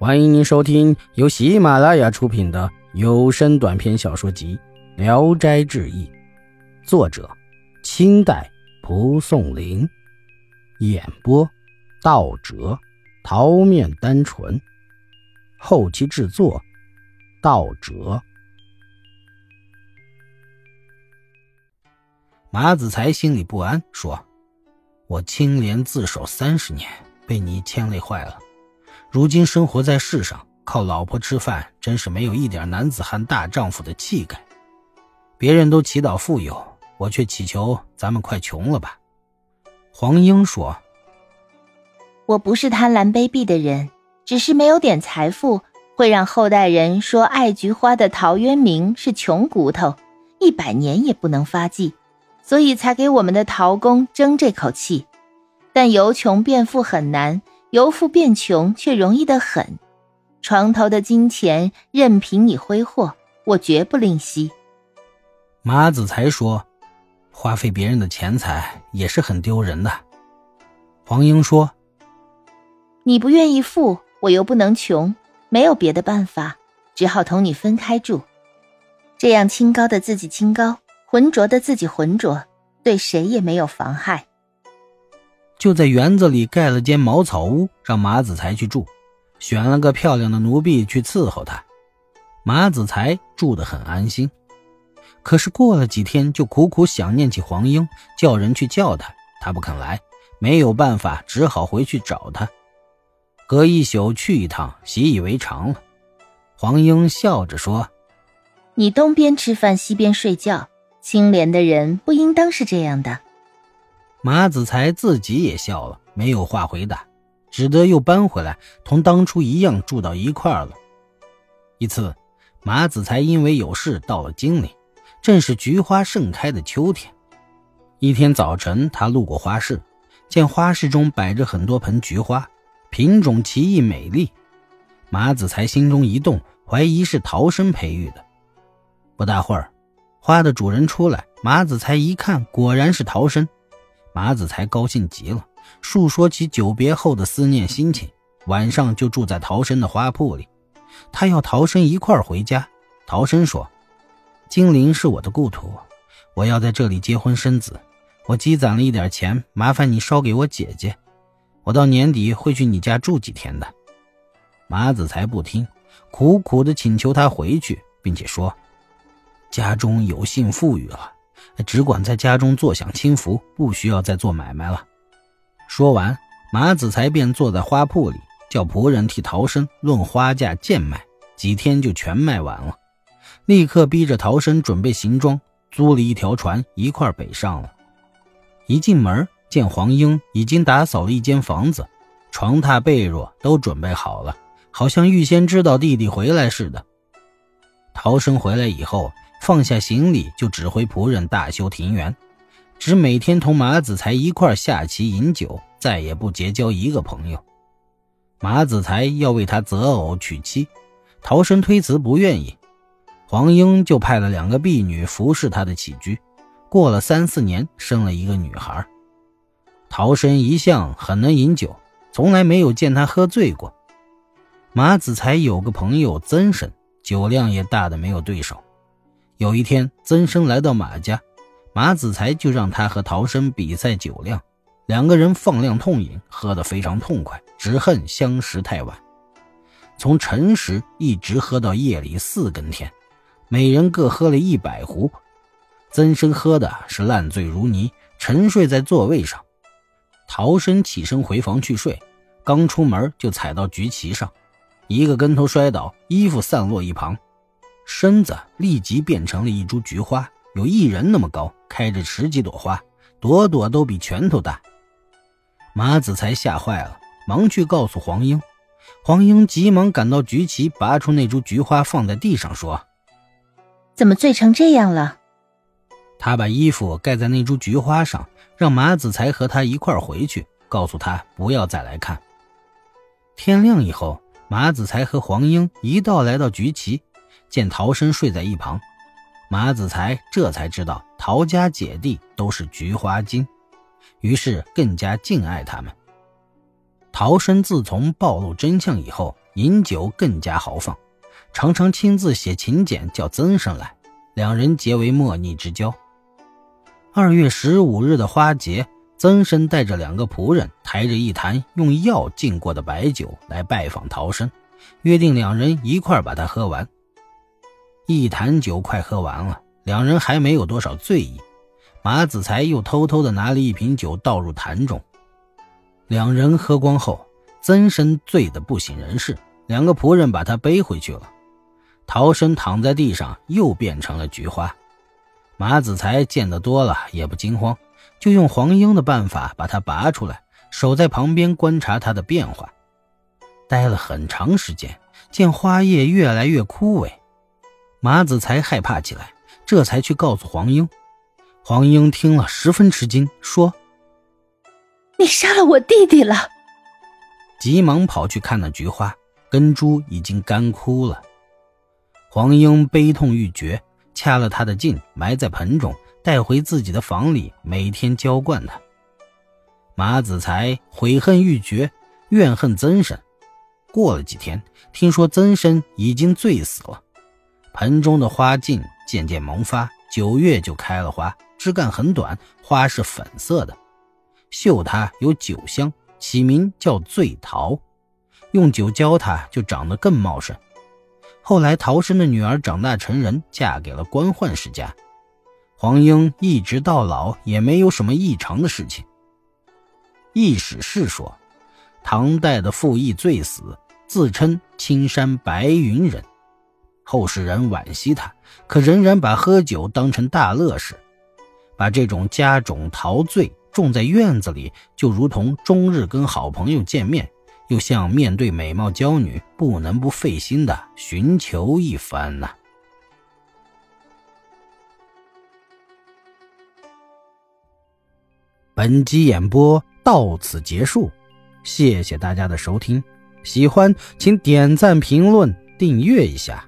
欢迎您收听由喜马拉雅出品的有声短篇小说集《聊斋志异》，作者：清代蒲松龄，演播：道哲、桃面单纯，后期制作：道哲。马子才心里不安，说：“我清廉自守三十年，被你牵累坏了。”如今生活在世上，靠老婆吃饭，真是没有一点男子汉大丈夫的气概。别人都祈祷富有，我却祈求咱们快穷了吧。黄英说：“我不是贪婪卑鄙的人，只是没有点财富，会让后代人说爱菊花的陶渊明是穷骨头，一百年也不能发迹，所以才给我们的陶工争这口气。但由穷变富很难。”由富变穷却容易得很，床头的金钱任凭你挥霍，我绝不吝惜。马子才说：“花费别人的钱财也是很丢人的。”黄英说：“你不愿意富，我又不能穷，没有别的办法，只好同你分开住。这样清高的自己清高，浑浊的自己浑浊，对谁也没有妨害。”就在园子里盖了间茅草屋，让马子才去住，选了个漂亮的奴婢去伺候他。马子才住得很安心。可是过了几天，就苦苦想念起黄英，叫人去叫他，他不肯来，没有办法，只好回去找他。隔一宿去一趟，习以为常了。黄英笑着说：“你东边吃饭，西边睡觉，清廉的人不应当是这样的。”马子才自己也笑了，没有话回答，只得又搬回来，同当初一样住到一块儿了。一次，马子才因为有事到了京里，正是菊花盛开的秋天。一天早晨，他路过花市，见花市中摆着很多盆菊花，品种奇异美丽。马子才心中一动，怀疑是陶生培育的。不大会儿，花的主人出来，马子才一看，果然是陶生。马子才高兴极了，述说起久别后的思念心情。晚上就住在陶生的花铺里，他要陶生一块儿回家。陶生说：“金陵是我的故土，我要在这里结婚生子。我积攒了一点钱，麻烦你捎给我姐姐。我到年底会去你家住几天的。”马子才不听，苦苦的请求他回去，并且说：“家中有幸富裕了。”只管在家中坐享清福，不需要再做买卖了。说完，马子才便坐在花铺里，叫仆人替陶生论花价贱卖，几天就全卖完了。立刻逼着陶生准备行装，租了一条船，一块北上了。一进门，见黄英已经打扫了一间房子，床榻被褥都准备好了，好像预先知道弟弟回来似的。陶生回来以后。放下行李，就指挥仆人大修庭园，只每天同马子才一块下棋饮酒，再也不结交一个朋友。马子才要为他择偶娶妻，陶生推辞不愿意，黄英就派了两个婢女服侍他的起居。过了三四年，生了一个女孩。陶生一向很能饮酒，从来没有见他喝醉过。马子才有个朋友曾生，酒量也大的没有对手。有一天，曾生来到马家，马子才就让他和陶生比赛酒量。两个人放量痛饮，喝得非常痛快，只恨相识太晚。从辰时一直喝到夜里四更天，每人各喝了一百壶。曾生喝的是烂醉如泥，沉睡在座位上。陶生起身回房去睡，刚出门就踩到菊旗上，一个跟头摔倒，衣服散落一旁。身子立即变成了一株菊花，有一人那么高，开着十几朵花，朵朵都比拳头大。马子才吓坏了，忙去告诉黄英。黄英急忙赶到菊旗，拔出那株菊花，放在地上，说：“怎么醉成这样了？”他把衣服盖在那株菊花上，让马子才和他一块回去，告诉他不要再来看。天亮以后，马子才和黄英一道来到菊旗。见陶生睡在一旁，马子才这才知道陶家姐弟都是菊花精，于是更加敬爱他们。陶生自从暴露真相以后，饮酒更加豪放，常常亲自写请柬叫曾生来，两人结为莫逆之交。二月十五日的花节，曾生带着两个仆人，抬着一坛用药浸过的白酒来拜访陶生，约定两人一块把它喝完。一坛酒快喝完了，两人还没有多少醉意，马子才又偷偷的拿了一瓶酒倒入坛中。两人喝光后，曾生醉得不省人事，两个仆人把他背回去了。陶生躺在地上，又变成了菊花。马子才见得多了，也不惊慌，就用黄英的办法把他拔出来，守在旁边观察他的变化。待了很长时间，见花叶越来越枯萎，马子才害怕起来，这才去告诉黄英。黄英听了十分吃惊，说：“你杀了我弟弟了！”急忙跑去看那菊花，根株已经干枯了。黄英悲痛欲绝。掐了他的劲，埋在盆中，带回自己的房里，每天浇灌他。马子才悔恨欲绝，怨恨曾生。过了几天，听说曾生已经醉死了，盆中的花茎渐渐萌发，九月就开了花，枝干很短，花是粉色的，嗅它有酒香，起名叫醉桃。用酒浇它，就长得更茂盛。后来，陶生的女儿长大成人，嫁给了官宦世家。黄英一直到老也没有什么异常的事情。易史是说，唐代的傅毅醉死，自称青山白云人，后世人惋惜他，可仍然把喝酒当成大乐事，把这种家种陶醉种在院子里，就如同终日跟好朋友见面。又像面对美貌娇女，不能不费心的寻求一番呐。本集演播到此结束，谢谢大家的收听，喜欢请点赞、评论、订阅一下。